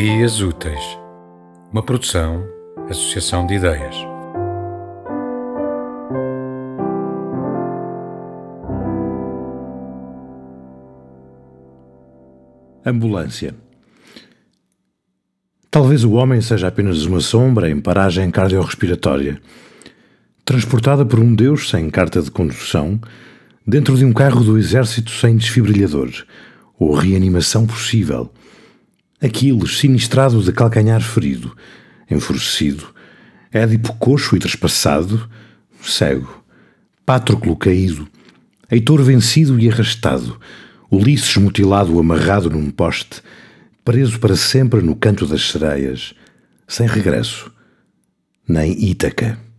Ideias Úteis, uma produção, associação de ideias. Ambulância. Talvez o homem seja apenas uma sombra em paragem cardiorrespiratória, transportada por um Deus sem carta de condução, dentro de um carro do exército sem desfibrilhador ou reanimação possível Aquiles, sinistrado de calcanhar ferido, enfurecido, Édipo coxo e trespassado, cego, Pátroclo caído, Heitor vencido e arrastado, Ulisses mutilado amarrado num poste, preso para sempre no canto das sereias, sem regresso, nem Ítaca.